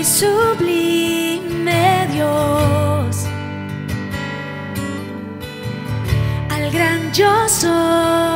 y sublime Dios, al gran yo soy.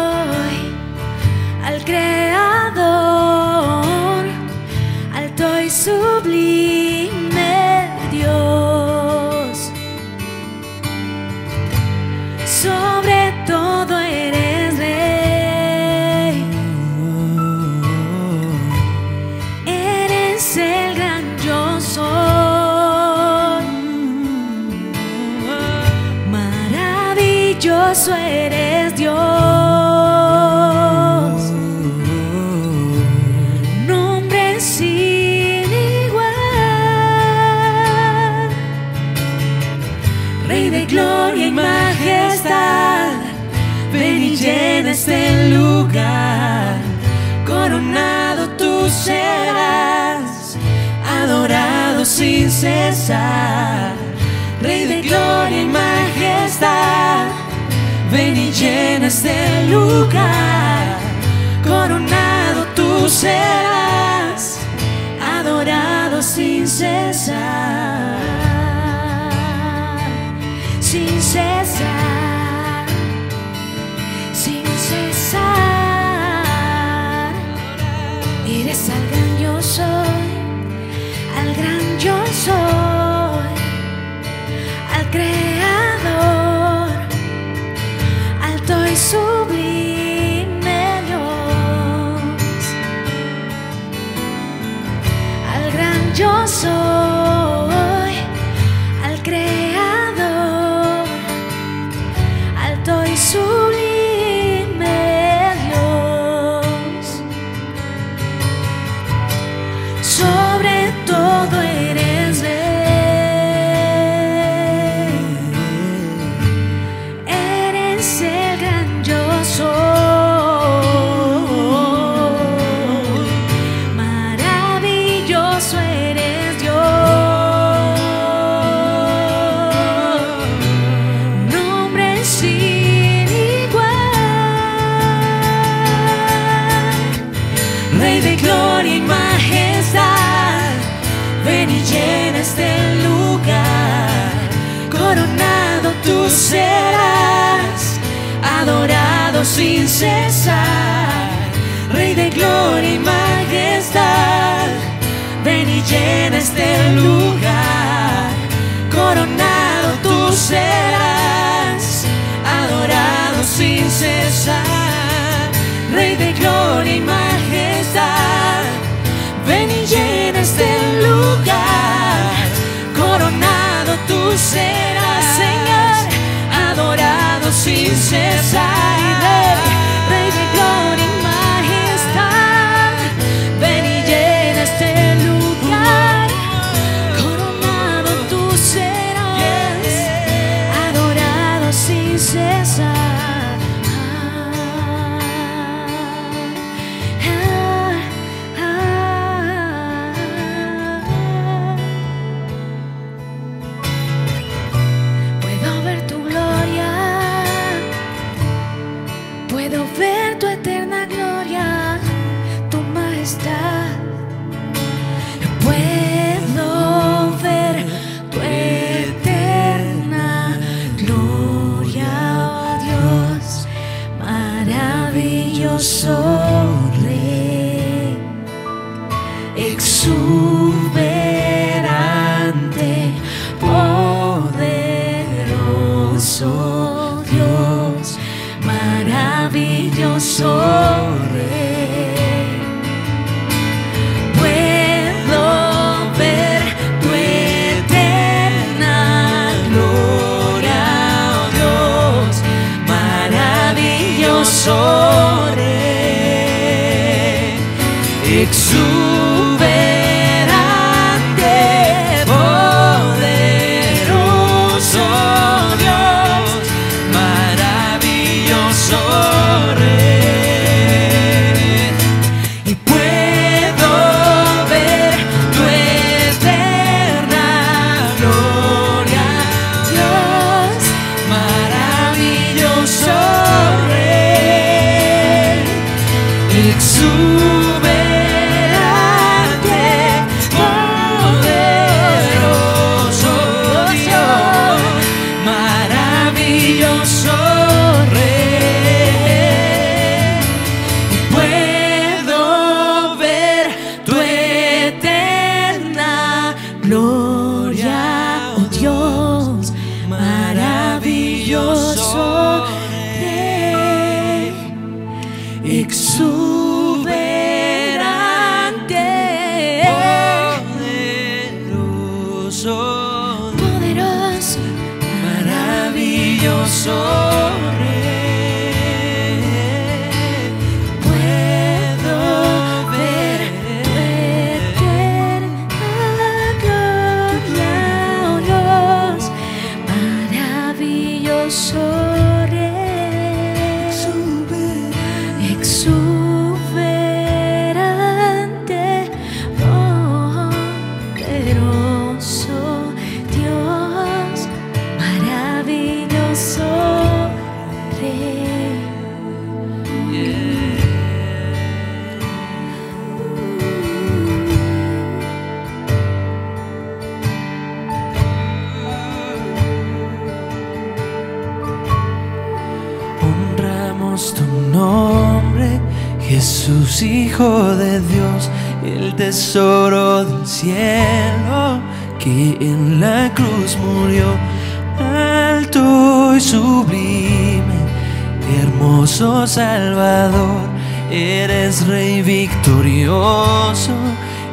llena este lugar, coronado tú serás, adorado sin cesar, sin cesar. 手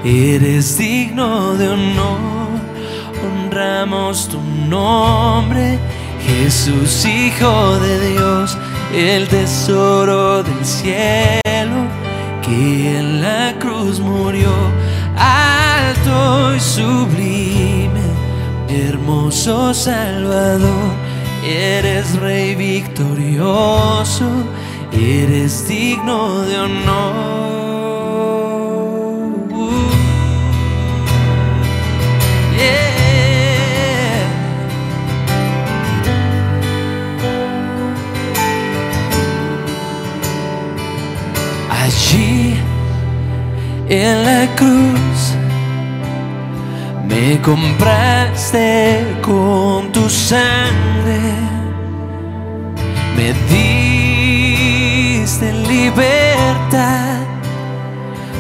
eres digno de honor, honramos tu nombre. Jesús, Hijo de Dios, el tesoro del cielo, que en la cruz murió, alto y sublime, hermoso Salvador, eres Rey victorioso, eres digno de honor. En la cruz. Me compraste con tu sangre, me diste libertad,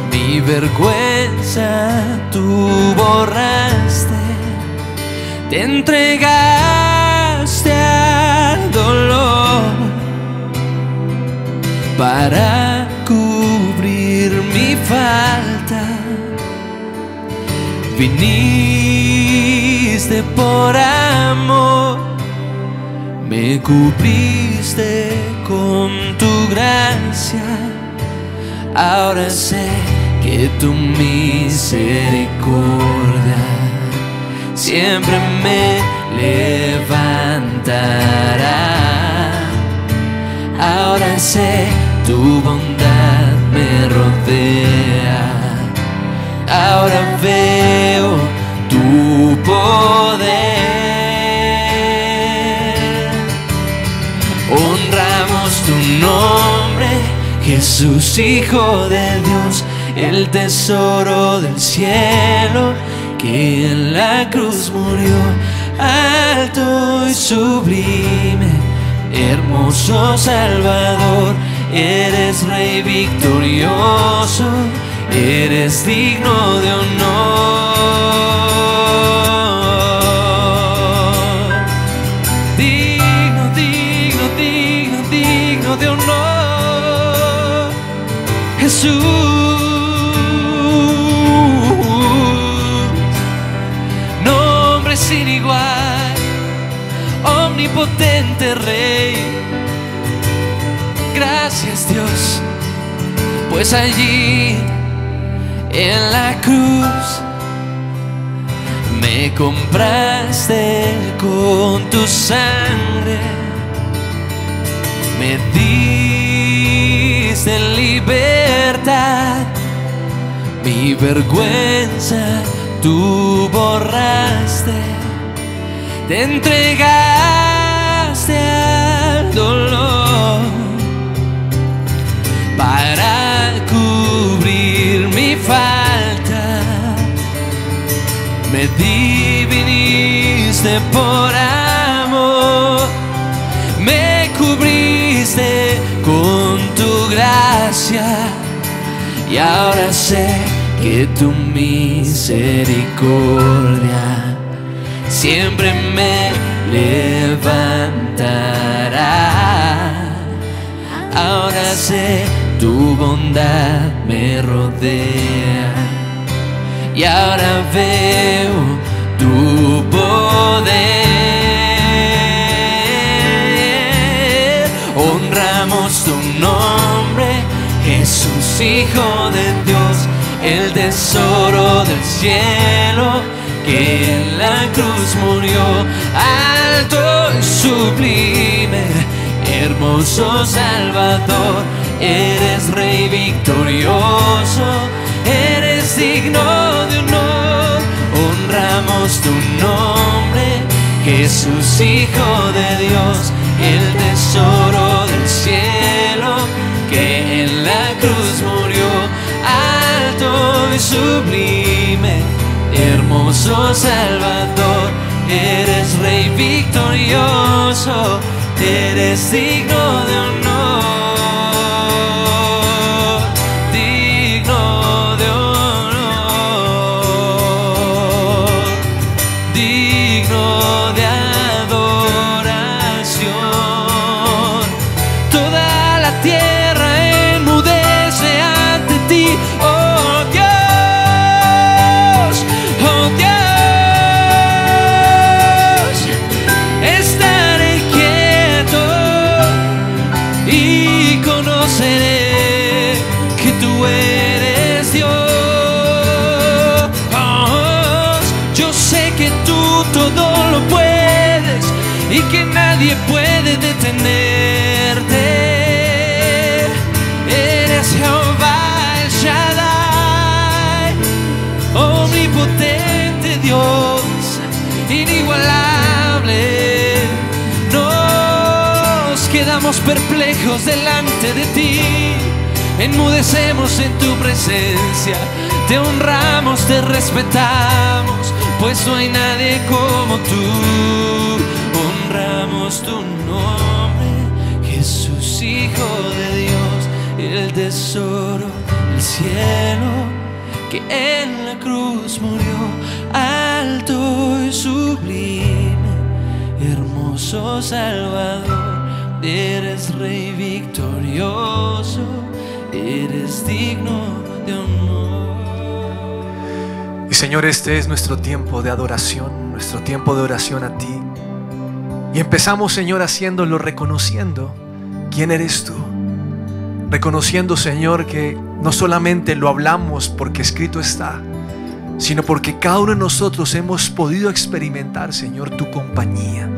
mi vergüenza tú borraste, te entregaste al dolor para Viniste por amor, me cubriste con tu gracia. Ahora sé que tu misericordia siempre me levantará. Ahora sé tu bondad me rodea. Ahora veo tu poder. Honramos tu nombre, Jesús, Hijo de Dios, el tesoro del cielo, que en la cruz murió, alto y sublime hermoso Salvador, eres Rey victorioso, eres digno de honor. Digno, digno, digno, digno de honor. Jesús, nombre sin igual omnipotente Rey. Gracias Dios, pues allí en la cruz. Me compraste con tu sangre, me diste libertad, mi vergüenza tú borraste. Te entregaste al dolor Me diviniste por amor, me cubriste con tu gracia. Y ahora sé que tu misericordia siempre me levantará. Ahora sé tu bondad me rodea y ahora veo tu poder. Honramos tu nombre, Jesús Hijo de Dios, el tesoro del cielo que en la cruz murió alto y sublime. Hermoso Salvador, eres Rey victorioso eres digno de honor, honramos tu nombre, Jesús Hijo de Dios, el tesoro del cielo, que en la cruz murió, alto y sublime, hermoso Salvador, eres Rey victorioso, eres digno de honor. Perplejos delante de ti, enmudecemos en tu presencia, te honramos, te respetamos, pues no hay nadie como tú. Honramos tu nombre, Jesús, Hijo de Dios, el tesoro del cielo que en la cruz murió, alto y sublime, hermoso Salvador, eres Rey victorioso, eres digno de honor. Y Señor, este es nuestro tiempo de adoración, nuestro tiempo de oración a ti. Y empezamos, Señor, haciéndolo reconociendo quién eres tú. Reconociendo, Señor, que no solamente lo hablamos porque escrito está, sino porque cada uno de nosotros hemos podido experimentar, Señor, tu compañía.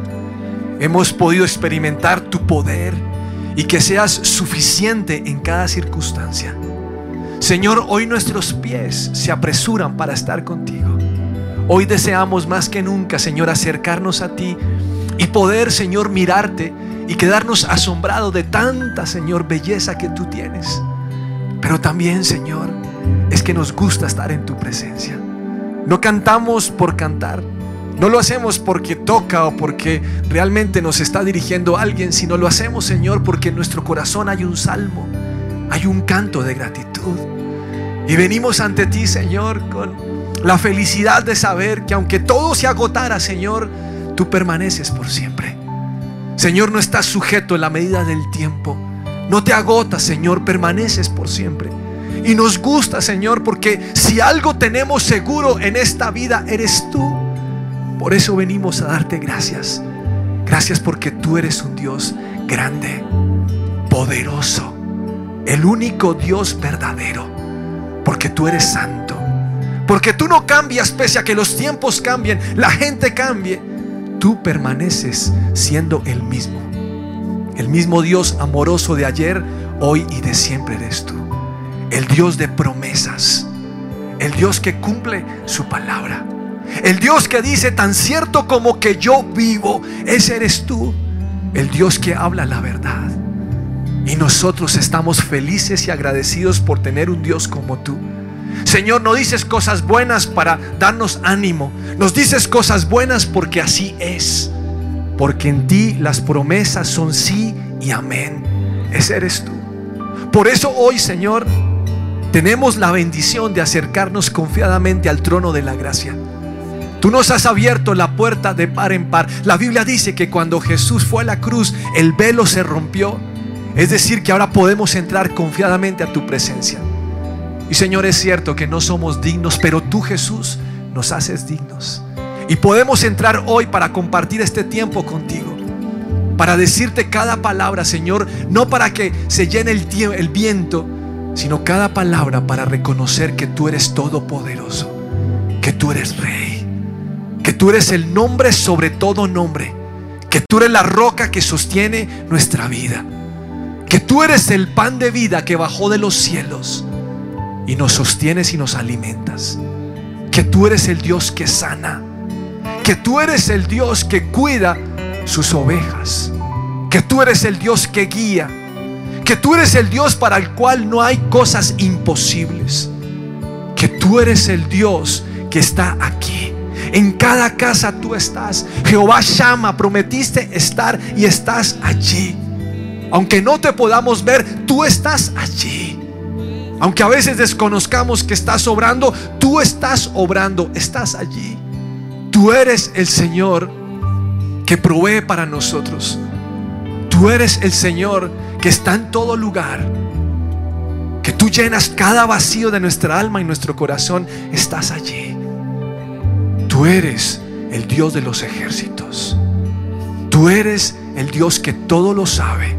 Hemos podido experimentar tu poder y que seas suficiente en cada circunstancia. Señor, hoy nuestros pies se apresuran para estar contigo. Hoy deseamos más que nunca, Señor, acercarnos a ti y poder, Señor, mirarte y quedarnos asombrados de tanta, Señor, belleza que tú tienes. Pero también, Señor, es que nos gusta estar en tu presencia. No cantamos por cantar. No lo hacemos porque toca o porque realmente nos está dirigiendo alguien, sino lo hacemos, Señor, porque en nuestro corazón hay un salmo, hay un canto de gratitud. Y venimos ante ti, Señor, con la felicidad de saber que aunque todo se agotara, Señor, tú permaneces por siempre. Señor, no estás sujeto en la medida del tiempo. No te agotas, Señor, permaneces por siempre. Y nos gusta, Señor, porque si algo tenemos seguro en esta vida, eres tú. Por eso venimos a darte gracias. Gracias porque tú eres un Dios grande, poderoso, el único Dios verdadero. Porque tú eres santo. Porque tú no cambias pese a que los tiempos cambien, la gente cambie. Tú permaneces siendo el mismo. El mismo Dios amoroso de ayer, hoy y de siempre eres tú. El Dios de promesas. El Dios que cumple su palabra. El Dios que dice tan cierto como que yo vivo, ese eres tú. El Dios que habla la verdad. Y nosotros estamos felices y agradecidos por tener un Dios como tú. Señor, no dices cosas buenas para darnos ánimo. Nos dices cosas buenas porque así es. Porque en ti las promesas son sí y amén. Ese eres tú. Por eso hoy, Señor, tenemos la bendición de acercarnos confiadamente al trono de la gracia. Tú nos has abierto la puerta de par en par. La Biblia dice que cuando Jesús fue a la cruz, el velo se rompió. Es decir, que ahora podemos entrar confiadamente a tu presencia. Y Señor, es cierto que no somos dignos, pero tú Jesús nos haces dignos. Y podemos entrar hoy para compartir este tiempo contigo. Para decirte cada palabra, Señor, no para que se llene el, tie- el viento, sino cada palabra para reconocer que tú eres todopoderoso, que tú eres rey, que tú eres el nombre sobre todo nombre, que tú eres la roca que sostiene nuestra vida, que tú eres el pan de vida que bajó de los cielos y nos sostienes y nos alimentas, que tú eres el Dios que sana, que tú eres el Dios que cuida sus ovejas, que tú eres el Dios que guía, que tú eres el Dios para el cual no hay cosas imposibles, que tú eres el Dios que está aquí. En cada casa tú estás. Jehová llama, prometiste estar y estás allí. Aunque no te podamos ver, tú estás allí. Aunque a veces desconozcamos que estás obrando, tú estás obrando, estás allí. Tú eres el Señor que provee para nosotros. Tú eres el Señor que está en todo lugar. Que tú llenas cada vacío de nuestra alma y nuestro corazón. Estás allí. Tú eres el Dios de los ejércitos. Tú eres el Dios que todo lo sabe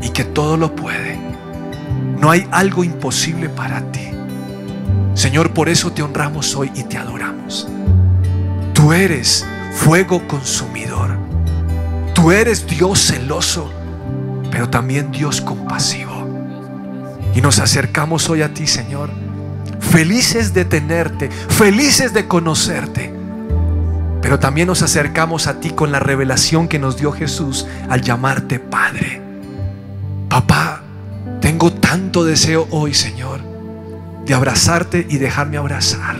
y que todo lo puede. No hay algo imposible para ti. Señor, por eso te honramos hoy y te adoramos. Tú eres fuego consumidor. Tú eres Dios celoso, pero también Dios compasivo. Y nos acercamos hoy a ti, Señor, felices de tenerte, felices de conocerte. Pero también nos acercamos a ti con la revelación que nos dio Jesús al llamarte Padre. Papá, tengo tanto deseo hoy, Señor, de abrazarte y dejarme abrazar.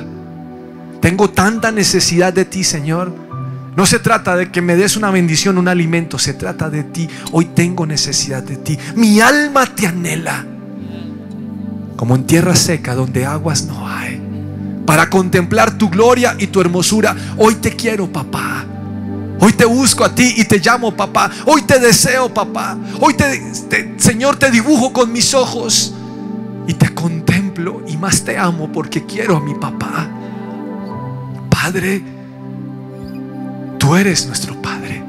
Tengo tanta necesidad de ti, Señor no se trata de que me des una bendición, un alimento. Se trata de ti. Hoy tengo necesidad de ti. Mi alma te anhela. Como en tierra seca donde aguas no hay. Para contemplar tu gloria y tu hermosura. Hoy te quiero, papá. Hoy te busco a ti y te llamo, papá. Hoy te deseo, papá. Hoy te, Señor, te dibujo con mis ojos. Y te contemplo y más te amo porque quiero a mi papá. Padre Tú eres nuestro Padre.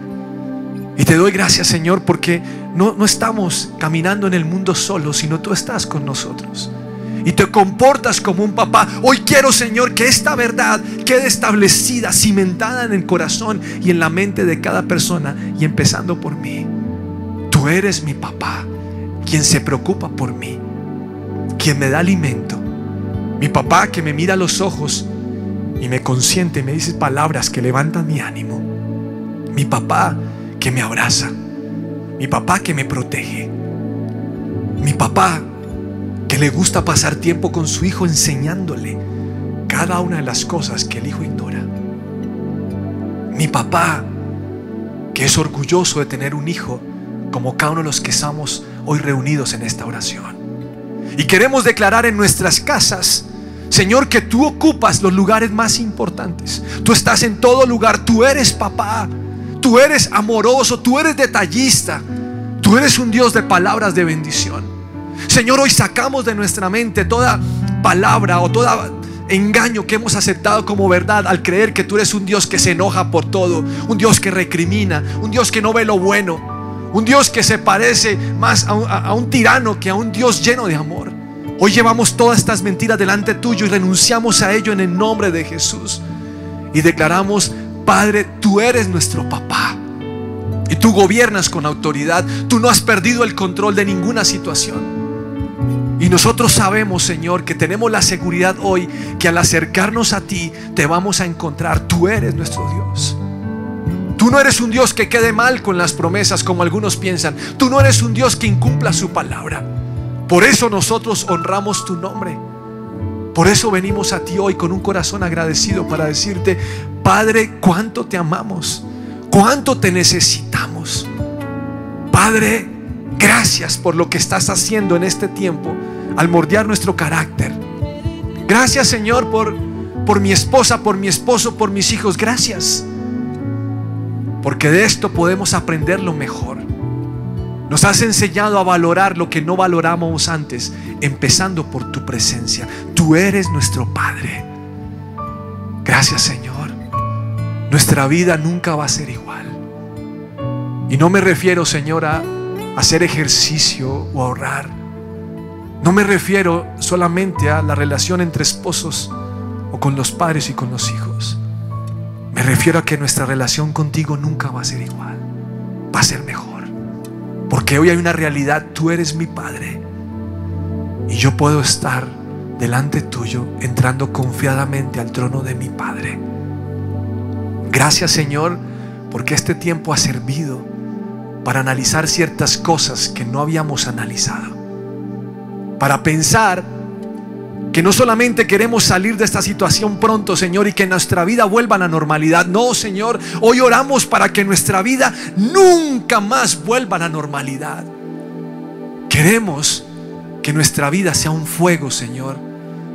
Y te doy gracias, Señor, porque no, no estamos caminando en el mundo solo, sino tú estás con nosotros. Y te comportas como un papá. Hoy quiero, Señor, que esta verdad quede establecida, cimentada en el corazón y en la mente de cada persona, y empezando por mí. Tú eres mi papá, quien se preocupa por mí, quien me da alimento. Mi papá que me mira a los ojos y me consiente, me dice palabras que levantan mi ánimo. Mi papá que me abraza. Mi papá que me protege. Mi papá que le gusta pasar tiempo con su hijo enseñándole cada una de las cosas que el hijo ignora. Mi papá que es orgulloso de tener un hijo como cada uno de los que estamos hoy reunidos en esta oración. Y queremos declarar en nuestras casas Señor, que tú ocupas los lugares más importantes. Tú estás en todo lugar. Tú eres papá. Tú eres amoroso. Tú eres detallista. Tú eres un Dios de palabras de bendición. Señor, hoy sacamos de nuestra mente toda palabra o toda engaño que hemos aceptado como verdad al creer que tú eres un Dios que se enoja por todo, un Dios que recrimina, un Dios que no ve lo bueno, un Dios que se parece más a un, a un tirano que a un Dios lleno de amor. Hoy llevamos todas estas mentiras delante tuyo y renunciamos a ello en el nombre de Jesús. Y declaramos, Padre, tú eres nuestro papá. Y tú gobiernas con autoridad. Tú no has perdido el control de ninguna situación. Y nosotros sabemos, Señor, que tenemos la seguridad hoy que al acercarnos a ti te vamos a encontrar. Tú eres nuestro Dios. Tú no eres un Dios que quede mal con las promesas como algunos piensan. Tú no eres un Dios que incumpla su palabra. Por eso nosotros honramos tu nombre. Por eso venimos a ti hoy con un corazón agradecido para decirte, Padre, cuánto te amamos, cuánto te necesitamos. Padre, gracias por lo que estás haciendo en este tiempo al mordear nuestro carácter. Gracias Señor por, por mi esposa, por mi esposo, por mis hijos. Gracias. Porque de esto podemos aprender lo mejor. Nos has enseñado a valorar lo que no valoramos antes, empezando por tu presencia. Tú eres nuestro Padre. Gracias Señor. Nuestra vida nunca va a ser igual. Y no me refiero, Señor, a hacer ejercicio o ahorrar. No me refiero solamente a la relación entre esposos o con los padres y con los hijos. Me refiero a que nuestra relación contigo nunca va a ser igual. Va a ser mejor. Porque hoy hay una realidad. Tú eres mi Padre. Y yo puedo estar delante tuyo entrando confiadamente al trono de mi Padre. Gracias Señor porque este tiempo ha servido para analizar ciertas cosas que no habíamos analizado. Para pensar que no solamente queremos salir de esta situación pronto, Señor, y que nuestra vida vuelva a la normalidad. No, Señor, hoy oramos para que nuestra vida nunca más vuelva a la normalidad. Queremos que nuestra vida sea un fuego, Señor,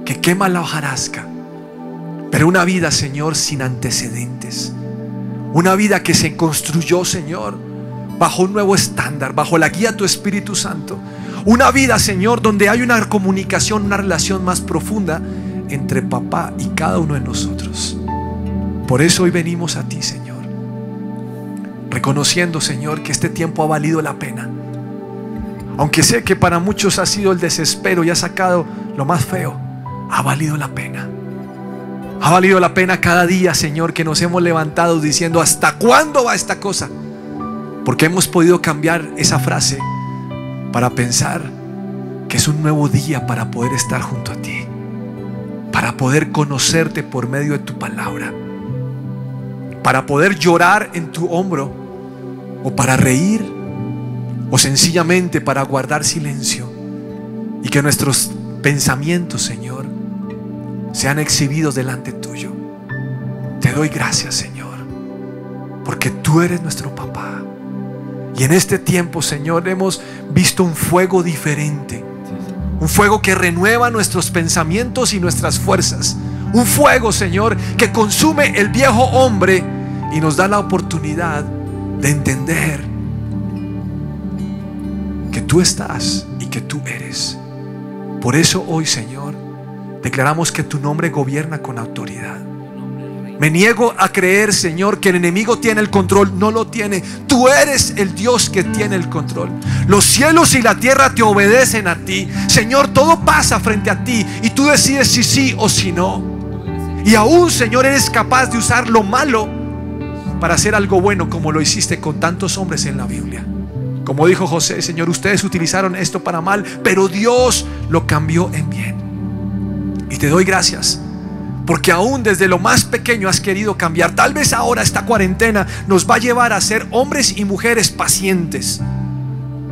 que quema la hojarasca. Pero una vida, Señor, sin antecedentes. Una vida que se construyó, Señor, bajo un nuevo estándar, bajo la guía de tu Espíritu Santo. Una vida, Señor, donde hay una comunicación, una relación más profunda entre papá y cada uno de nosotros. Por eso hoy venimos a ti, Señor. Reconociendo, Señor, que este tiempo ha valido la pena. Aunque sé que para muchos ha sido el desespero y ha sacado lo más feo, ha valido la pena. Ha valido la pena cada día, Señor, que nos hemos levantado diciendo, ¿hasta cuándo va esta cosa? Porque hemos podido cambiar esa frase para pensar que es un nuevo día para poder estar junto a ti, para poder conocerte por medio de tu palabra, para poder llorar en tu hombro o para reír o sencillamente para guardar silencio y que nuestros pensamientos, Señor, sean exhibidos delante tuyo. Te doy gracias, Señor, porque tú eres nuestro papá. Y en este tiempo, Señor, hemos visto un fuego diferente. Un fuego que renueva nuestros pensamientos y nuestras fuerzas. Un fuego, Señor, que consume el viejo hombre y nos da la oportunidad de entender que tú estás y que tú eres. Por eso hoy, Señor, Declaramos que tu nombre gobierna con autoridad. Me niego a creer, Señor, que el enemigo tiene el control. No lo tiene. Tú eres el Dios que tiene el control. Los cielos y la tierra te obedecen a ti. Señor, todo pasa frente a ti y tú decides si sí o si no. Y aún, Señor, eres capaz de usar lo malo para hacer algo bueno como lo hiciste con tantos hombres en la Biblia. Como dijo José, Señor, ustedes utilizaron esto para mal, pero Dios lo cambió en bien. Y te doy gracias. Porque aún desde lo más pequeño has querido cambiar. Tal vez ahora esta cuarentena nos va a llevar a ser hombres y mujeres pacientes.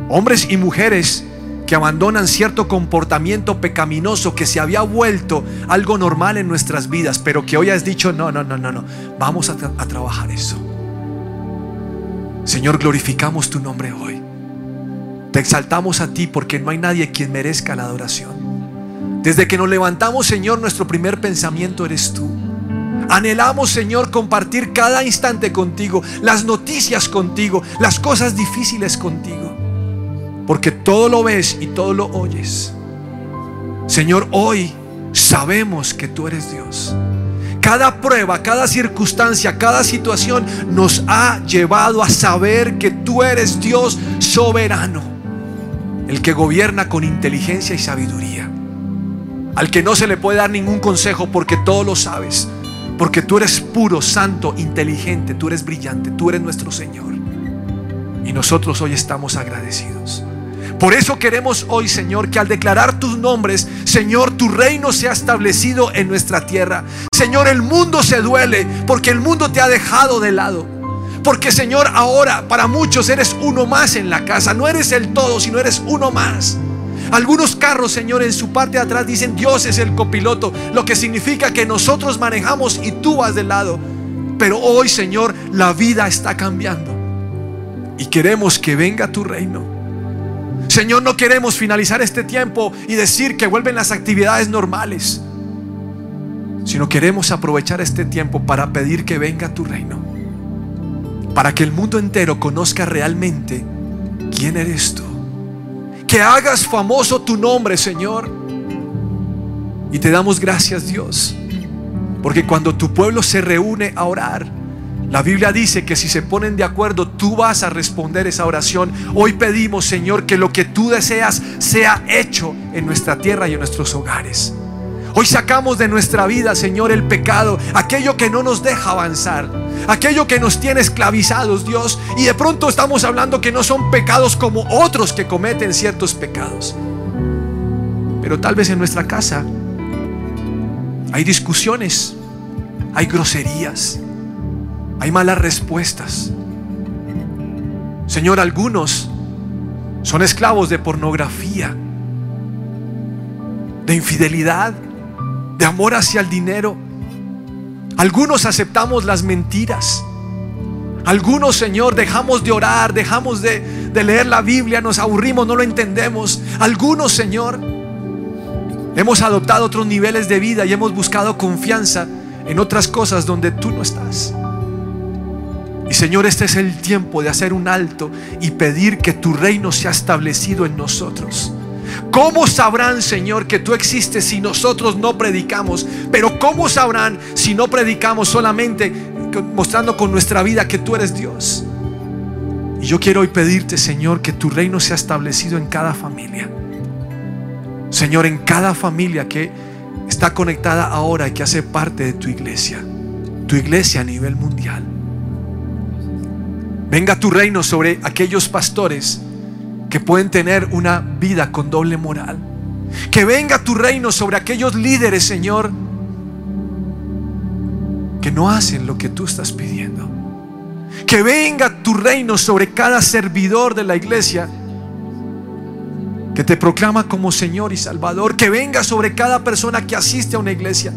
Hombres y mujeres que abandonan cierto comportamiento pecaminoso que se había vuelto algo normal en nuestras vidas, pero que hoy has dicho, no, no, no, no, no, vamos a, trabajar eso. Señor, glorificamos tu nombre hoy. Te exaltamos a ti porque no hay nadie quien merezca la adoración. Desde que nos levantamos, Señor, nuestro primer pensamiento eres tú. Anhelamos, Señor, compartir cada instante contigo, las noticias contigo, las cosas difíciles contigo. Porque todo lo ves y todo lo oyes. Señor, hoy sabemos que tú eres Dios. Cada prueba, cada circunstancia, cada situación nos ha llevado a saber que tú eres Dios soberano, el que gobierna con inteligencia y sabiduría al que no se le puede dar ningún consejo porque todo lo sabes, porque tú eres puro, santo, inteligente, tú eres brillante, tú eres nuestro Señor. Y nosotros hoy estamos agradecidos. Por eso queremos hoy, Señor, que al declarar tus nombres, Señor, tu reino sea establecido en nuestra tierra. Señor, el mundo se duele porque el mundo te ha dejado de lado. Porque, Señor, ahora para muchos eres uno más en la casa. No eres el todo, sino eres uno más. Algunos carros, Señor, en su parte de atrás dicen Dios es el copiloto, lo que significa que nosotros manejamos y tú vas del lado. Pero hoy, Señor, la vida está cambiando y queremos que venga tu reino. Señor, no queremos finalizar este tiempo y decir que vuelven las actividades normales, sino queremos aprovechar este tiempo para pedir que venga tu reino, para que el mundo entero conozca realmente quién eres tú que hagas famoso tu nombre, Señor. Y te damos gracias, Dios. Porque cuando tu pueblo se reúne a orar, La Biblia dice que si se ponen de acuerdo, tú vas a responder esa oración. Hoy pedimos, Señor, que lo que tú deseas sea hecho en nuestra tierra y en nuestros hogares. Hoy sacamos de nuestra vida, Señor, el pecado, aquello que no nos deja avanzar, aquello que nos tiene esclavizados, Dios. Y de pronto estamos hablando que no son pecados como otros que cometen ciertos pecados. Pero tal vez en nuestra casa hay discusiones, hay groserías, hay malas respuestas. Señor, algunos son esclavos de pornografía, de infidelidad, de amor hacia el dinero. Algunos aceptamos las mentiras. Algunos, Señor, dejamos de orar, dejamos de, de, leer la Biblia, nos aburrimos, no lo entendemos. Algunos, Señor, hemos adoptado otros niveles de vida y hemos buscado confianza en otras cosas donde tú no estás. Y Señor, este es el tiempo de hacer un alto y pedir que tu reino sea establecido en nosotros. ¿Cómo sabrán, Señor, que tú existes si nosotros no predicamos? Pero ¿cómo sabrán si no predicamos solamente mostrando con nuestra vida que tú eres Dios? Y yo quiero hoy pedirte, Señor, que tu reino sea establecido en cada familia. Señor, en cada familia que está conectada ahora y que hace parte de tu iglesia. Tu iglesia a nivel mundial. Venga tu reino sobre aquellos pastores que pueden tener una vida con doble moral. Que venga tu reino sobre aquellos líderes, Señor, que no hacen lo que tú estás pidiendo. Que venga tu reino sobre cada servidor de la iglesia que te proclama como Señor y Salvador. Que venga sobre cada persona que asiste a una iglesia.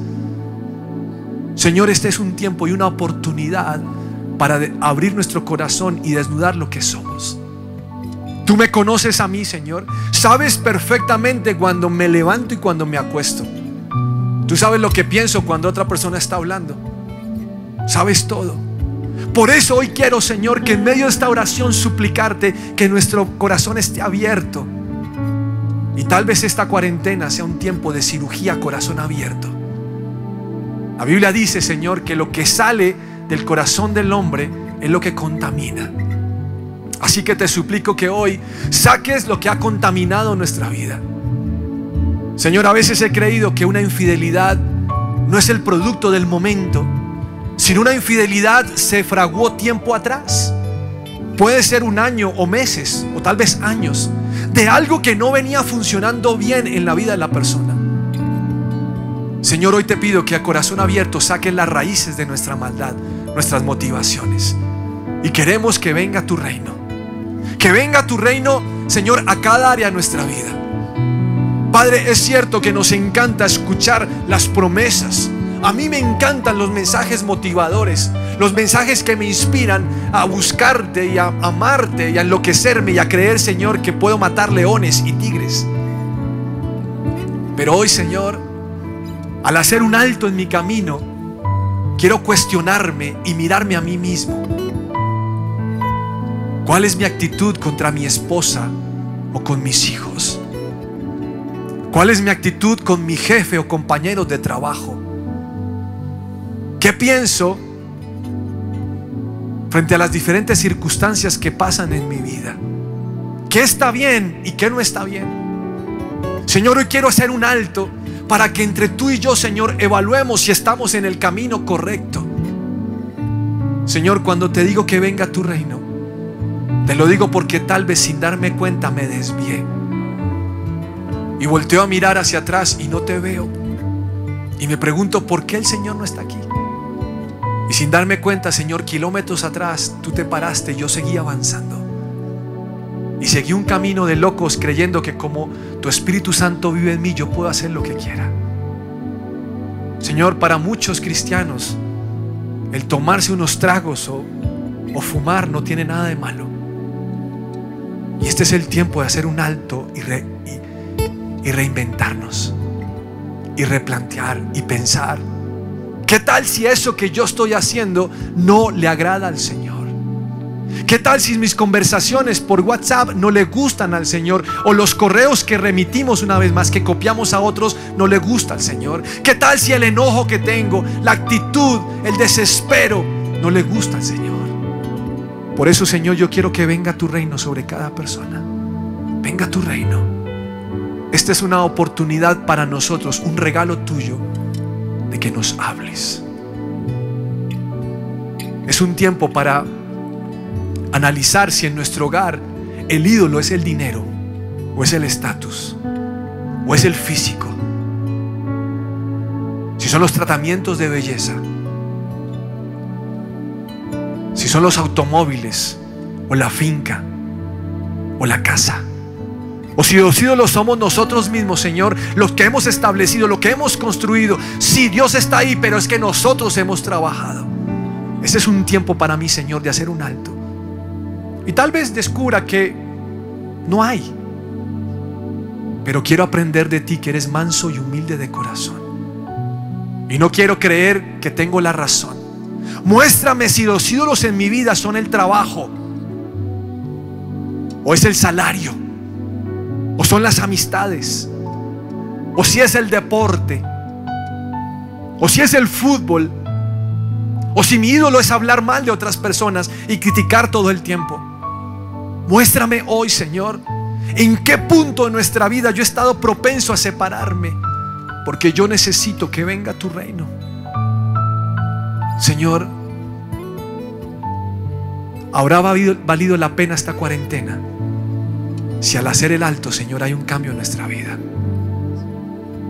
Señor, este es un tiempo y una oportunidad para abrir nuestro corazón y desnudar lo que somos. Tú me conoces a mí, Señor. Sabes perfectamente cuando me levanto y cuando me acuesto. Tú sabes lo que pienso cuando otra persona está hablando. Sabes todo. Por eso hoy quiero, Señor, que en medio de esta oración suplicarte que nuestro corazón esté abierto. Y tal vez esta cuarentena sea un tiempo de cirugía corazón abierto. La Biblia dice, Señor, que lo que sale del corazón del hombre es lo que contamina. Así que te suplico que hoy saques lo que ha contaminado nuestra vida. Señor, a veces he creído que una infidelidad no es el producto del momento, sino una infidelidad se fraguó tiempo atrás. Puede ser un año o meses o tal vez años de algo que no venía funcionando bien en la vida de la persona. Señor, hoy te pido que a corazón abierto saques las raíces de nuestra maldad, nuestras motivaciones. Y queremos que venga tu reino. Que venga tu reino, Señor, a cada área de nuestra vida. Padre, es cierto que nos encanta escuchar las promesas. A mí me encantan los mensajes motivadores, los mensajes que me inspiran a buscarte y a amarte y a enloquecerme y a creer, Señor, que puedo matar leones y tigres. Pero hoy, Señor, al hacer un alto en mi camino, quiero cuestionarme y mirarme a mí mismo. ¿Cuál es mi actitud contra mi esposa o con mis hijos? ¿Cuál es mi actitud con mi jefe o compañeros de trabajo? ¿Qué pienso frente a las diferentes circunstancias que pasan en mi vida? ¿Qué está bien y qué no está bien? Señor, hoy quiero hacer un alto para que entre tú y yo, Señor, evaluemos si estamos en el camino correcto. Señor, cuando te digo que venga tu reino, te lo digo porque tal vez sin darme cuenta me desvié. Y volteo a mirar hacia atrás y no te veo. Y me pregunto por qué el Señor no está aquí. Y sin darme cuenta, Señor, kilómetros atrás, tú te paraste y yo seguí avanzando. Y seguí un camino de locos creyendo que como tu Espíritu Santo vive en mí, yo puedo hacer lo que quiera. Señor, para muchos cristianos, el tomarse unos tragos o, o fumar no tiene nada de malo. Y este es el tiempo de hacer un alto y, re, y, y reinventarnos. Y replantear y pensar. ¿Qué tal si eso que yo estoy haciendo no le agrada al Señor? ¿Qué tal si mis conversaciones por WhatsApp no le gustan al Señor? O los correos que remitimos una vez más, que copiamos a otros, no le gusta al Señor. ¿Qué tal si el enojo que tengo, la actitud, el desespero, no le gusta al Señor. Por eso, Señor, yo quiero que venga tu reino sobre cada persona. Venga tu reino. Esta es una oportunidad para nosotros, un regalo tuyo de que nos hables. Es un tiempo para analizar si en nuestro hogar el ídolo es el dinero, o es el estatus, o es el físico, si son los tratamientos de belleza, si son los automóviles, o la finca, o la casa. O si los ídolos somos nosotros mismos, Señor, los que hemos establecido, lo que hemos construido. Si Dios está ahí, pero es que nosotros hemos trabajado. Ese es un tiempo para mí, Señor, de hacer un alto. Y tal vez descubra que no hay. Pero quiero aprender de ti que eres manso y humilde de corazón. Y no quiero creer que tengo la razón. Muéstrame si los ídolos en mi vida son el trabajo. O es el salario. O son las amistades. O si es el deporte. O si es el fútbol. O si mi ídolo es hablar mal de otras personas y criticar todo el tiempo. Muéstrame hoy, Señor, en qué punto de nuestra vida yo he estado propenso a separarme. Porque yo necesito que venga tu reino. Señor, ¿habrá valido la pena esta cuarentena? Si al hacer el alto, Señor, hay un cambio en nuestra vida.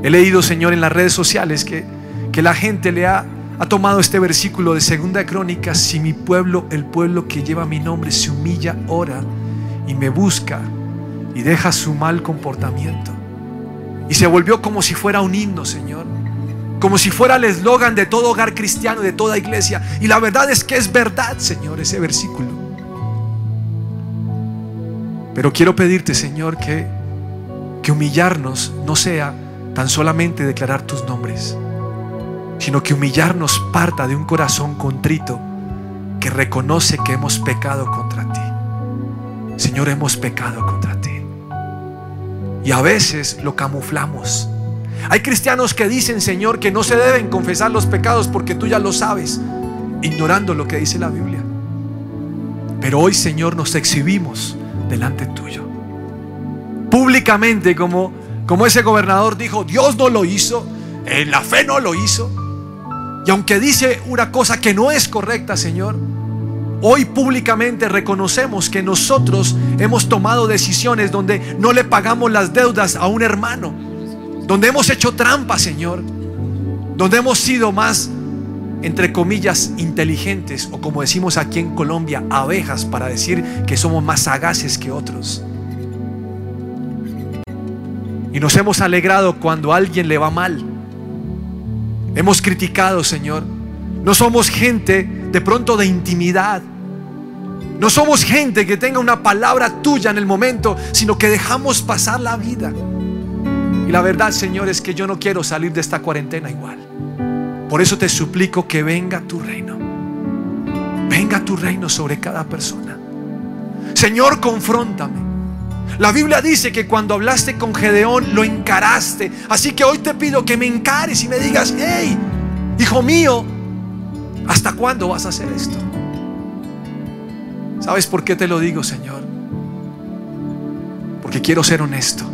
He leído, Señor, en las redes sociales que, que la gente le ha, ha tomado este versículo de Segunda Crónica, si mi pueblo, el pueblo que lleva mi nombre, se humilla, ora y me busca y deja su mal comportamiento. Y se volvió como si fuera un himno, Señor. Como si fuera el eslogan de todo hogar cristiano, de toda iglesia. Y la verdad es que es verdad, Señor, ese versículo. Pero quiero pedirte, Señor, que, que humillarnos no sea tan solamente declarar tus nombres, sino que humillarnos parta de un corazón contrito que reconoce que hemos pecado contra ti. Señor, hemos pecado contra ti. Y a veces lo camuflamos. Hay cristianos que dicen, Señor, que no se deben confesar los pecados porque tú ya lo sabes, ignorando lo que dice la Biblia. Pero hoy, Señor, nos exhibimos delante tuyo. Públicamente, como, como ese gobernador dijo, Dios no lo hizo, en la fe no lo hizo. Y aunque dice una cosa que no es correcta, Señor, Hoy públicamente reconocemos que nosotros hemos tomado decisiones donde no le pagamos las deudas a un hermano, donde hemos hecho trampa, Señor, donde hemos sido más, entre comillas, inteligentes, o como decimos aquí en Colombia, abejas, para decir que somos más sagaces que otros. Y nos hemos alegrado cuando a alguien le va mal. Hemos criticado, Señor. No somos gente de pronto de intimidad, no somos gente que tenga una palabra tuya en el momento, sino que dejamos pasar la vida. Y la verdad, Señor, es que yo no quiero salir de esta cuarentena igual. Por eso te suplico que venga tu reino. Venga tu reino sobre cada persona. Señor, confróntame. La Biblia dice que cuando hablaste con Gedeón lo encaraste. Así que hoy te pido que me encares y me digas, hey, hijo mío, ¿hasta cuándo vas a hacer esto? ¿Sabes por qué te lo digo, Señor? Porque quiero ser honesto.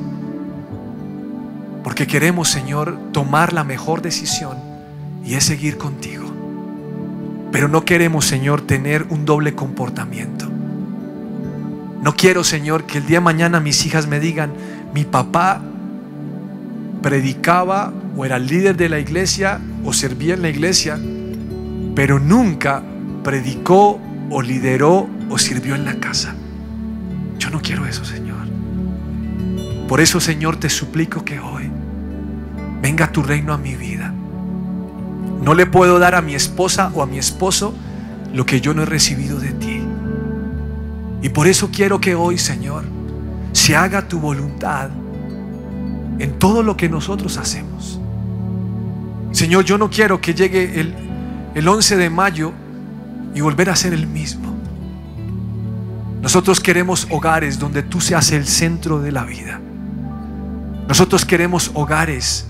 Porque queremos, Señor, tomar la mejor decisión y es seguir contigo. Pero no queremos, Señor, tener un doble comportamiento. No quiero, Señor, que el día de mañana mis hijas me digan, mi papá predicaba o era líder de la iglesia o servía en la iglesia, pero nunca predicó o lideró o sirvió en la casa. Yo no quiero eso, Señor. Por eso, Señor, te suplico que hoy venga tu reino a mi vida. No le puedo dar a mi esposa o a mi esposo lo que yo no he recibido de ti. Y por eso quiero que hoy, Señor, se haga tu voluntad en todo lo que nosotros hacemos. Señor, yo no quiero que llegue el, el 11 de mayo y volver a ser el mismo. Nosotros queremos hogares donde tú seas el centro de la vida. Nosotros queremos hogares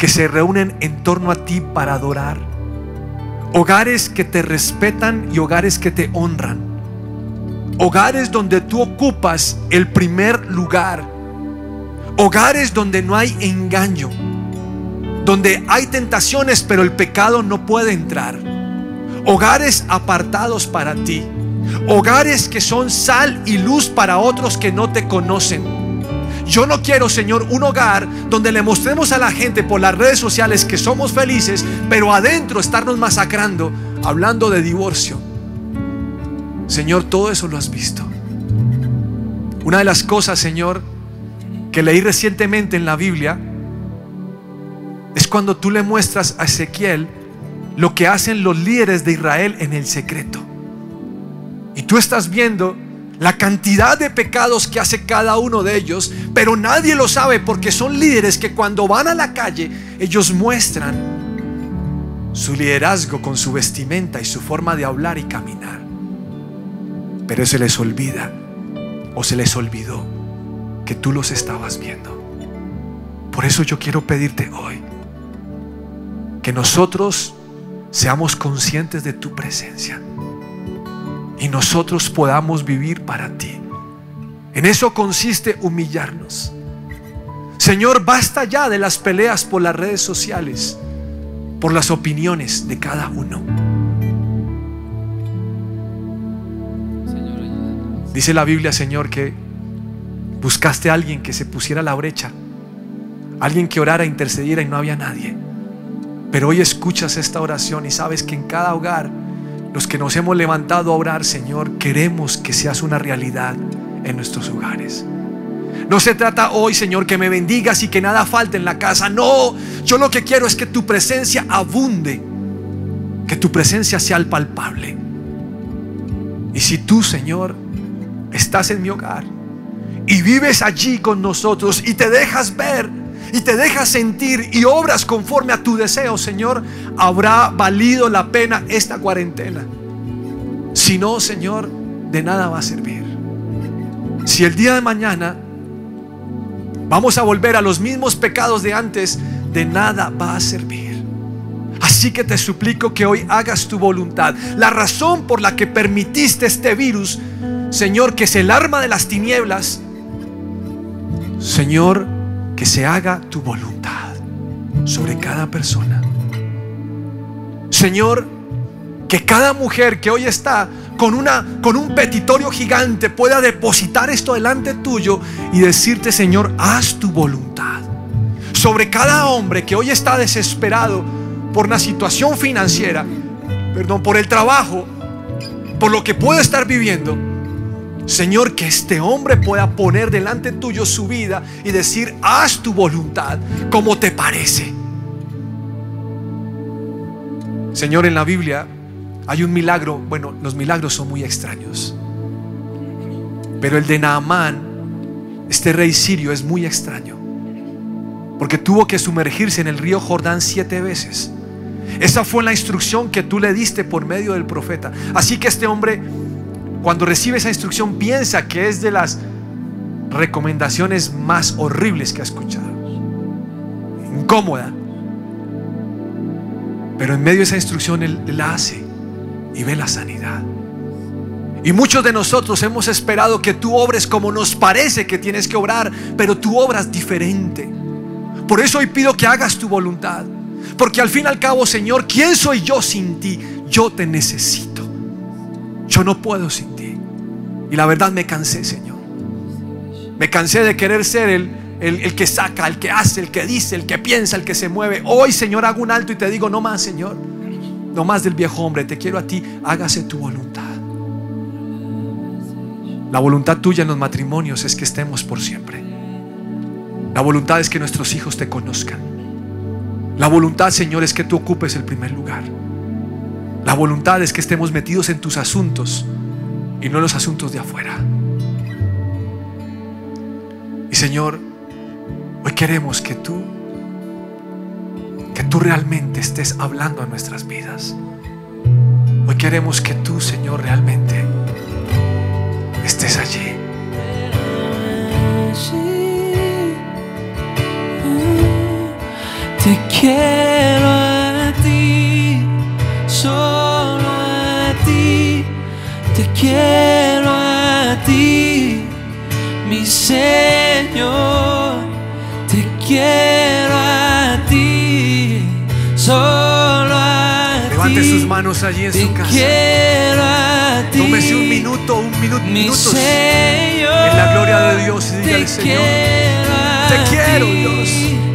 que se reúnen en torno a ti para adorar. Hogares que te respetan y hogares que te honran. Hogares donde tú ocupas el primer lugar. Hogares donde no hay engaño. Donde hay tentaciones pero el pecado no puede entrar. Hogares apartados para ti. Hogares que son sal y luz para otros que no te conocen. Yo no quiero, Señor, un hogar donde le mostremos a la gente por las redes sociales que somos felices, pero adentro estarnos masacrando, hablando de divorcio. Señor, todo eso lo has visto. Una de las cosas, Señor, que leí recientemente en la Biblia, es cuando tú le muestras a Ezequiel lo que hacen los líderes de Israel en el secreto. Y tú estás viendo la cantidad de pecados que hace cada uno de ellos, pero nadie lo sabe porque son líderes que cuando van a la calle, ellos muestran su liderazgo con su vestimenta y su forma de hablar y caminar. Pero se les olvida o se les olvidó que tú los estabas viendo. Por eso yo quiero pedirte hoy que nosotros seamos conscientes de tu presencia y nosotros podamos vivir para ti. En eso consiste humillarnos. Señor, basta ya de las peleas por las redes sociales, por las opiniones de cada uno. Dice la Biblia, Señor, que buscaste a alguien que se pusiera la brecha, alguien que orara, intercediera y no había nadie. Pero hoy escuchas esta oración y sabes que en cada hogar los que nos hemos levantado a orar, Señor, queremos que seas una realidad en nuestros hogares. No se trata hoy, Señor, que me bendigas y que nada falte en la casa. No, yo lo que quiero es que tu presencia abunde, que tu presencia sea el palpable. Y si tú, Señor, estás en mi hogar y vives allí con nosotros y te dejas ver y te dejas sentir y obras conforme a tu deseo, Señor, habrá valido la pena esta cuarentena. Si no, Señor, de nada va a servir. Si el día de mañana vamos a volver a los mismos pecados de antes, de nada va a servir. Así que te suplico que hoy hagas tu voluntad. La razón por la que permitiste este virus, Señor, que es el arma de las tinieblas, Señor, que se haga tu voluntad sobre cada persona. Señor, que cada mujer que hoy está con, una, con un petitorio gigante pueda depositar esto delante tuyo y decirte, Señor, haz tu voluntad. Sobre cada hombre que hoy está desesperado por una situación financiera, perdón, por el trabajo, por lo que puede estar viviendo, Señor, que este hombre pueda poner delante tuyo su vida y decir, haz tu voluntad como te parece. Señor, en la Biblia hay un milagro, bueno, los milagros son muy extraños, pero el de Naamán, este rey sirio, es muy extraño, porque tuvo que sumergirse en el río Jordán siete veces. Esa fue la instrucción que tú le diste por medio del profeta. Así que este hombre cuando recibe esa instrucción piensa que es de las recomendaciones más horribles que ha escuchado. Incómoda. Pero en medio de esa instrucción él la hace y ve la sanidad. Y muchos de nosotros hemos esperado que tú obres como nos parece que tienes que obrar, pero tú obras diferente. Por eso hoy pido que hagas tu voluntad. Porque al fin y al cabo, Señor, ¿quién soy yo sin ti? Yo te necesito. Yo no puedo sin. Y la verdad me cansé, Señor. Me cansé de querer ser el, el, que saca, el que hace, el que dice, el que piensa, el que se mueve. Hoy, Señor, hago un alto y te digo, no más, Señor. No más del viejo hombre. Te quiero a ti. Hágase tu voluntad. La voluntad tuya en los matrimonios es que estemos por siempre. La voluntad es que nuestros hijos te conozcan. La voluntad, Señor, es que tú ocupes el primer lugar. La voluntad es que estemos metidos en tus asuntos y no los asuntos de afuera. Y Señor, hoy queremos que tú, que tú realmente estés hablando a nuestras vidas. Hoy queremos que tú, Señor, realmente estés allí. Te quiero te quiero a ti, mi Señor, te quiero a ti, solo a ti. Levante sus manos allí en te su casa. quiero a ti. Tómese un minuto, un minuto, mi minutos Señor, en la gloria de Dios y dígale, Señor, te quiero, ti, Dios.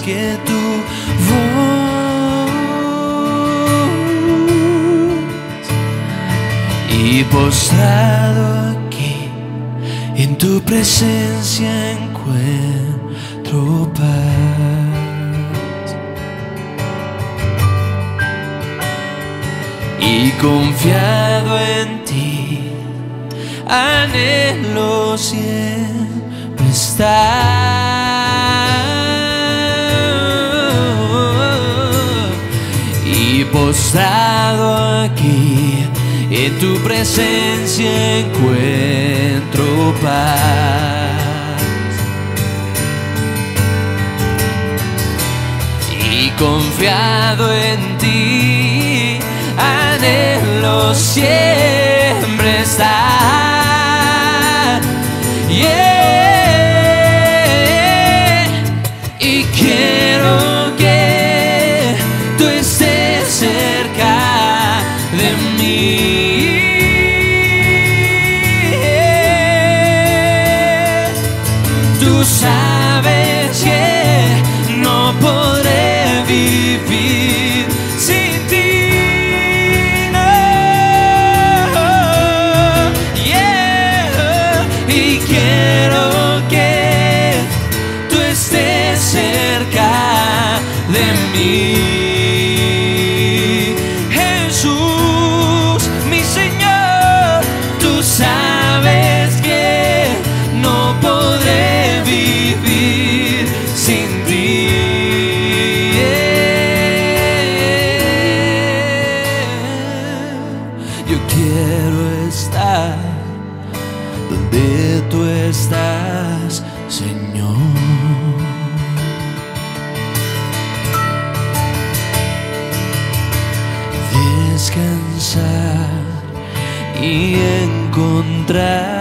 Que tu voz. Y postrado aquí, en tu presencia encuentro paz. Y confiado en ti, anhelo siempre estar y postrado aquí en tu presencia encuentro paz. Y confiado en ti anhelo siempre estar. Y quiero encontrar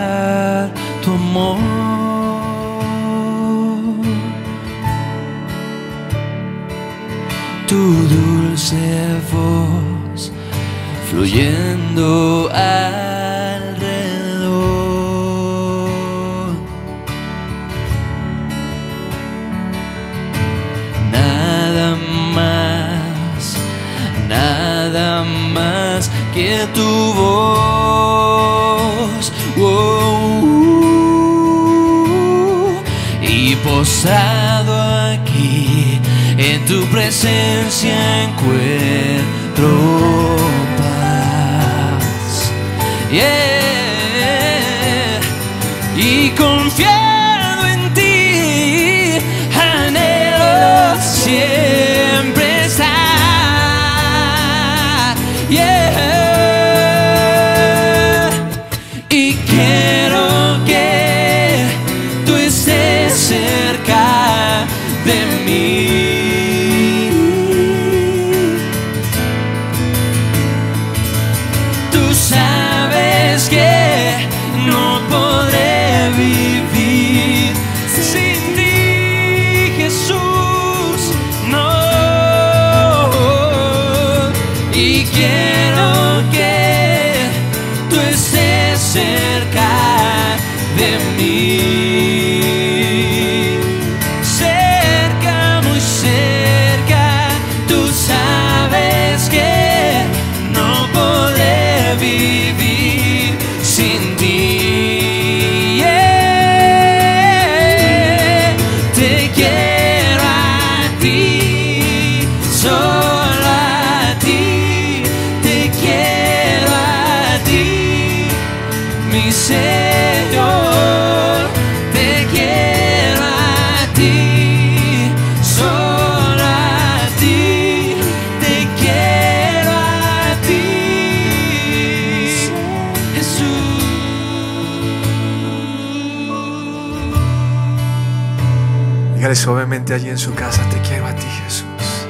Allí en su casa, te quiero a ti Jesús.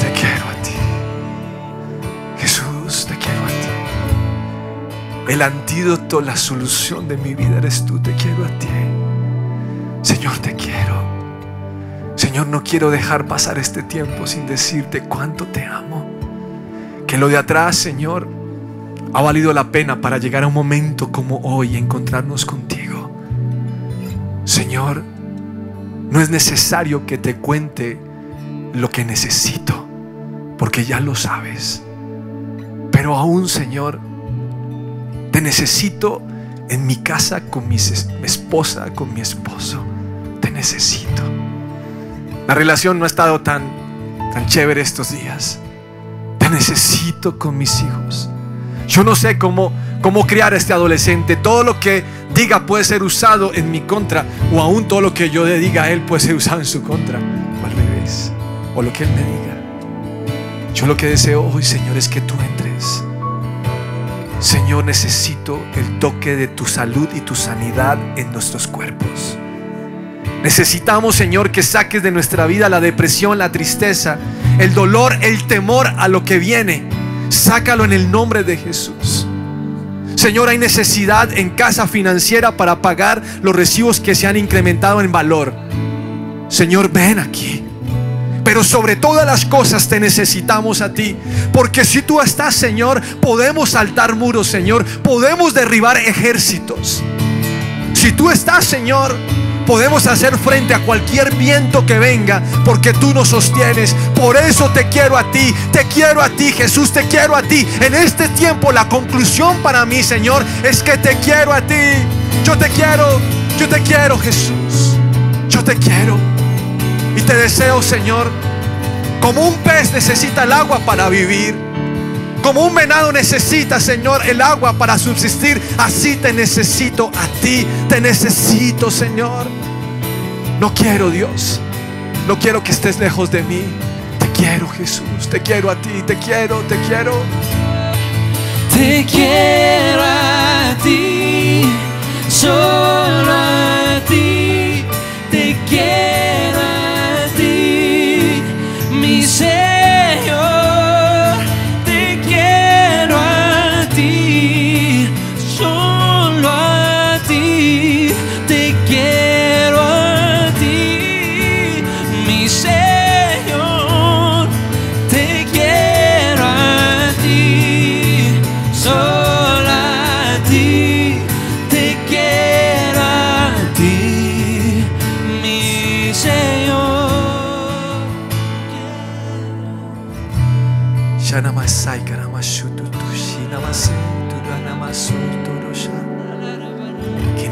Te quiero a ti. Jesús, te quiero a ti. El antídoto, la solución de mi vida eres tú, te quiero a ti. Señor, te quiero. Señor, no quiero dejar pasar este tiempo sin decirte cuánto te amo. Que lo de atrás, Señor, ha valido la pena para llegar a un momento como hoy y encontrarnos contigo. Señor, no es necesario que te cuente lo que necesito, porque ya lo sabes. Pero aún, Señor, te necesito en mi casa con mi es- mi esposa, con mi esposo. Te necesito. La relación no ha estado tan, tan chévere estos días. Te necesito con mis hijos. Yo no sé cómo, cómo criar a este adolescente. Todo lo que diga puede ser usado en mi contra. O aún todo lo que yo le diga a él puede ser usado en su contra. O al revés. O lo que él me diga. Yo lo que deseo hoy, Señor, es que tú entres. Señor, necesito el toque de tu salud y tu sanidad en nuestros cuerpos. Necesitamos, Señor, que saques de nuestra vida la depresión, la tristeza, el dolor, el temor a lo que viene. Sácalo en el nombre de Jesús. Señor, hay necesidad en casa financiera para pagar los recibos que se han incrementado en valor. Señor, ven aquí. Pero sobre todas las cosas te necesitamos a ti. Porque si tú estás, Señor, podemos saltar muros, Señor. Podemos derribar ejércitos. Si tú estás, Señor, podemos hacer frente a cualquier viento que venga, porque tú nos sostienes. Por eso te quiero a ti, te quiero a ti, Jesús, te quiero a ti. En este tiempo la conclusión para mí, Señor, es que te quiero a ti. Yo te quiero, yo te quiero, Jesús. Yo te quiero. Y te deseo, Señor, como un pez necesita el agua para vivir. Como un venado necesita, Señor, el agua para subsistir, así te necesito a ti, te necesito, Señor. No quiero, Dios, no quiero que estés lejos de mí. Te quiero, Jesús, te quiero a ti, te quiero, te quiero. Te quiero a ti,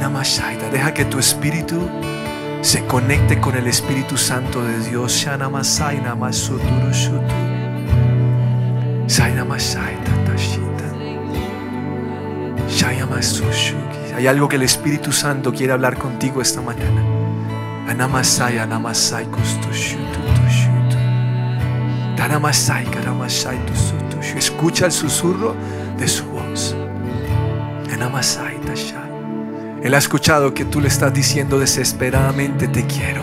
Kinamashaita. Deja que tu espíritu se conecte con el Espíritu Santo de Dios. Shanamasai namasuturu Sainamashaita tashita. Hay algo que el Espíritu Santo quiere hablar contigo esta mañana. Anamasai anamasai kustushutu tushutu. Escucha el susurro de su voz. Anamasai tashai. Él ha escuchado que tú le estás diciendo desesperadamente te quiero,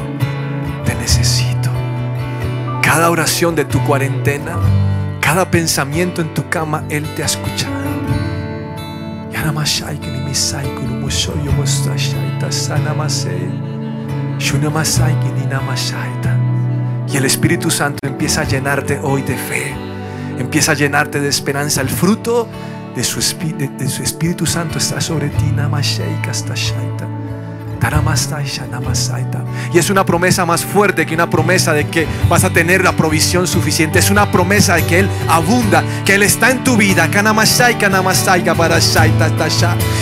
te necesito. Cada oración de tu cuarentena, cada pensamiento en tu cama, Él te ha escuchado. Y el Espíritu Santo empieza a llenarte hoy de fe, empieza a llenarte de esperanza. El fruto de su, de- de su Espíritu Santo está sobre ti. Namasheika stashaita. Y es una promesa más fuerte que una promesa de que vas a tener la provisión suficiente. Es una promesa de que Él abunda, que Él está en tu vida.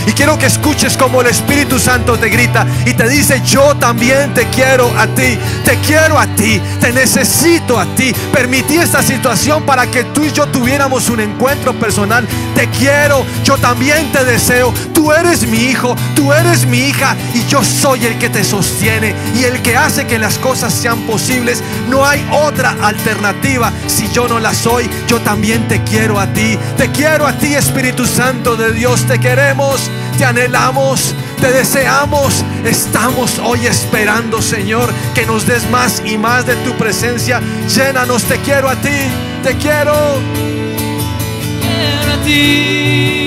Y quiero que escuches como el Espíritu Santo te grita y te dice, yo también te quiero a ti, te quiero a ti, te necesito a ti. Permití esta situación para que tú y yo tuviéramos un encuentro personal. Te quiero, yo también te deseo. Tú eres mi hijo, tú eres mi hija y yo soy el que te sostiene y el que hace que las cosas sean posibles. No hay otra alternativa si yo no la soy. Yo también te quiero a ti. Te quiero a ti, Espíritu Santo de Dios. Te queremos, te anhelamos, te deseamos. Estamos hoy esperando, Señor, que nos des más y más de tu presencia. Llénanos, te quiero a ti. Te quiero. quiero a ti,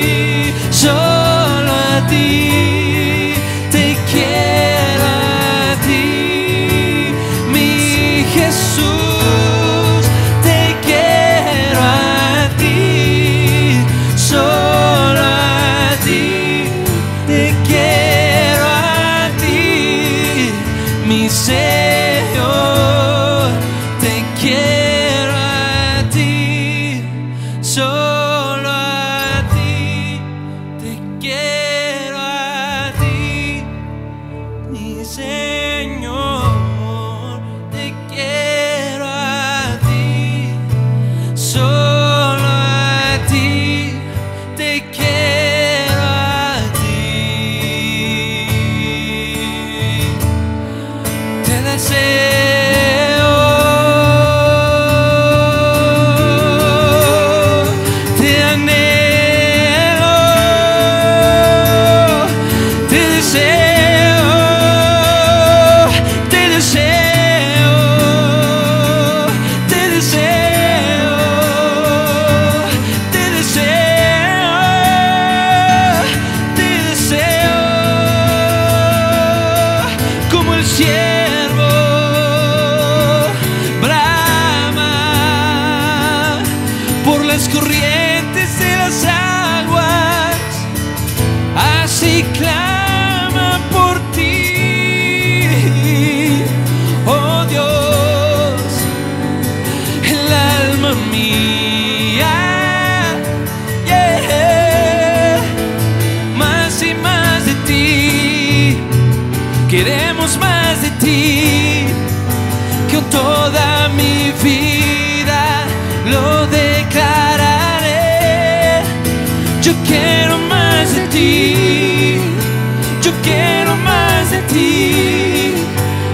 yo quiero más de ti,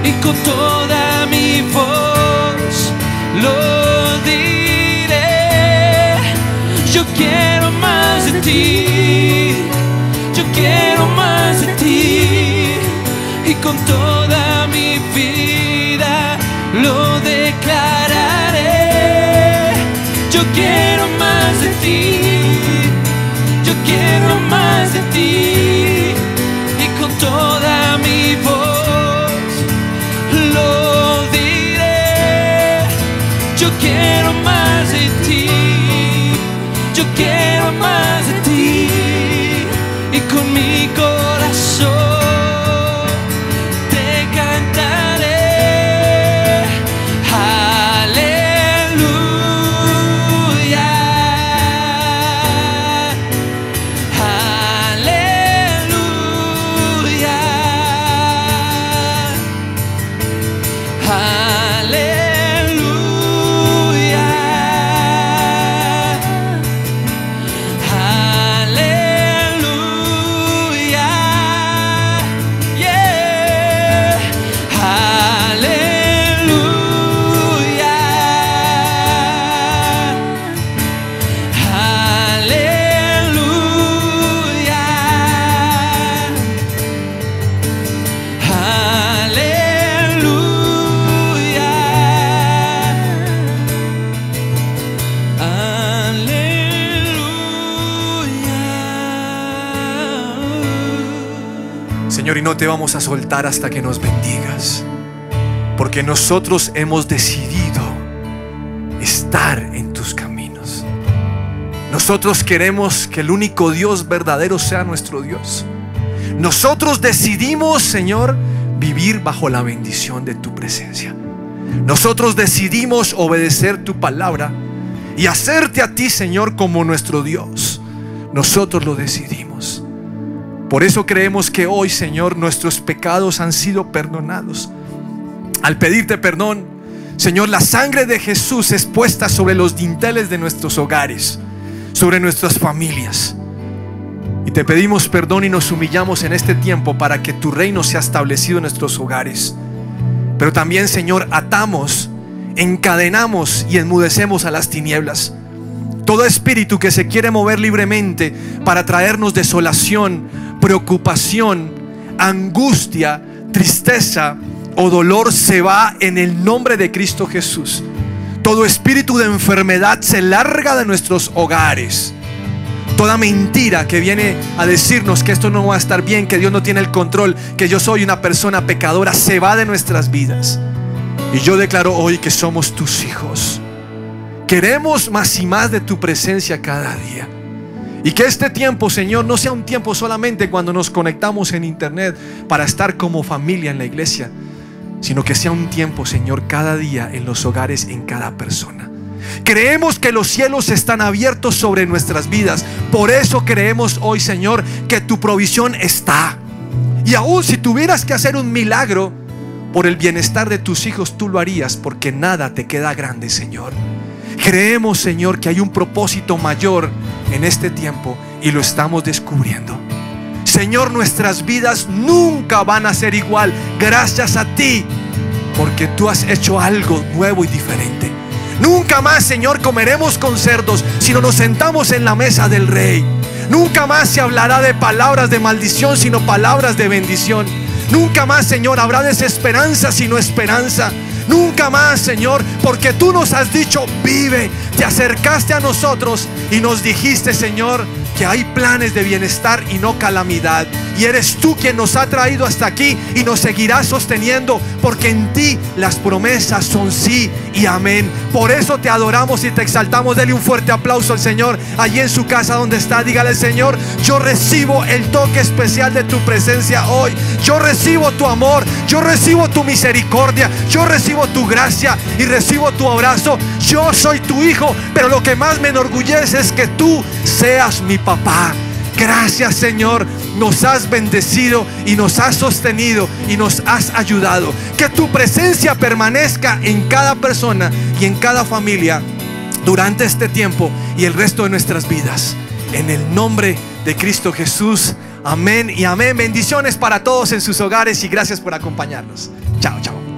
y con toda mi voz lo diré. Yo quiero más de ti, yo quiero más de ti, y con toda mi vida lo declararé. Yo quiero más de ti a soltar hasta que nos bendigas. Porque nosotros hemos decidido estar en tus caminos. Nosotros queremos que el único Dios verdadero sea nuestro Dios. Nosotros decidimos, Señor, vivir bajo la bendición de tu presencia. Nosotros decidimos obedecer tu palabra y hacerte a ti, Señor, como nuestro Dios. Nosotros lo decidimos. Por eso creemos que hoy, Señor, nuestros pecados han sido perdonados. Al pedirte perdón, Señor, la sangre de Jesús es puesta sobre los dinteles de nuestros hogares, sobre nuestras familias. Y te pedimos perdón y nos humillamos en este tiempo para que tu reino sea establecido en nuestros hogares. Pero también, Señor, atamos, encadenamos y enmudecemos a las tinieblas. Todo espíritu que se quiere mover libremente para traernos desolación, preocupación, angustia, tristeza o dolor se va en el nombre de Cristo Jesús. Todo espíritu de enfermedad se larga de nuestros hogares. Toda mentira que viene a decirnos que esto no va a estar bien, que Dios no tiene el control, que yo soy una persona pecadora, se va de nuestras vidas. Y yo declaro hoy que somos tus hijos. Queremos más y más de tu presencia cada día. Y que este tiempo, Señor, no sea un tiempo solamente cuando nos conectamos en internet para estar como familia en la iglesia, sino que sea un tiempo, Señor, cada día en los hogares, en cada persona. Creemos que los cielos están abiertos sobre nuestras vidas. Por eso creemos hoy, Señor, que tu provisión está. Y aún si tuvieras que hacer un milagro por el bienestar de tus hijos, tú lo harías porque nada te queda grande, Señor. Creemos, Señor, que hay un propósito mayor en este tiempo y lo estamos descubriendo. Señor, nuestras vidas nunca van a ser igual gracias a ti, porque tú has hecho algo nuevo y diferente. Nunca más, Señor, comeremos con cerdos, sino nos sentamos en la mesa del rey. Nunca más se hablará de palabras de maldición, sino palabras de bendición. Nunca más, Señor, habrá desesperanza, sino esperanza. Nunca más, Señor, porque tú nos has dicho, vive. Te acercaste a nosotros y nos dijiste, Señor, que hay planes de bienestar y no calamidad. Y eres tú quien nos ha traído hasta aquí y nos seguirás sosteniendo, porque en ti las promesas son sí y amén. Por eso te adoramos y te exaltamos. Dele un fuerte aplauso al Señor allí en su casa donde está. Dígale, Señor, yo recibo el toque especial de tu presencia hoy. Yo recibo tu amor, yo recibo tu misericordia, yo recibo tu gracia y recibo tu abrazo. Yo soy tu hijo, pero lo que más me enorgullece es que tú seas mi papá. Gracias Señor, nos has bendecido y nos has sostenido y nos has ayudado. Que tu presencia permanezca en cada persona y en cada familia durante este tiempo y el resto de nuestras vidas. En el nombre de Cristo Jesús. Amén y amén. Bendiciones para todos en sus hogares y gracias por acompañarnos. Chao, chao.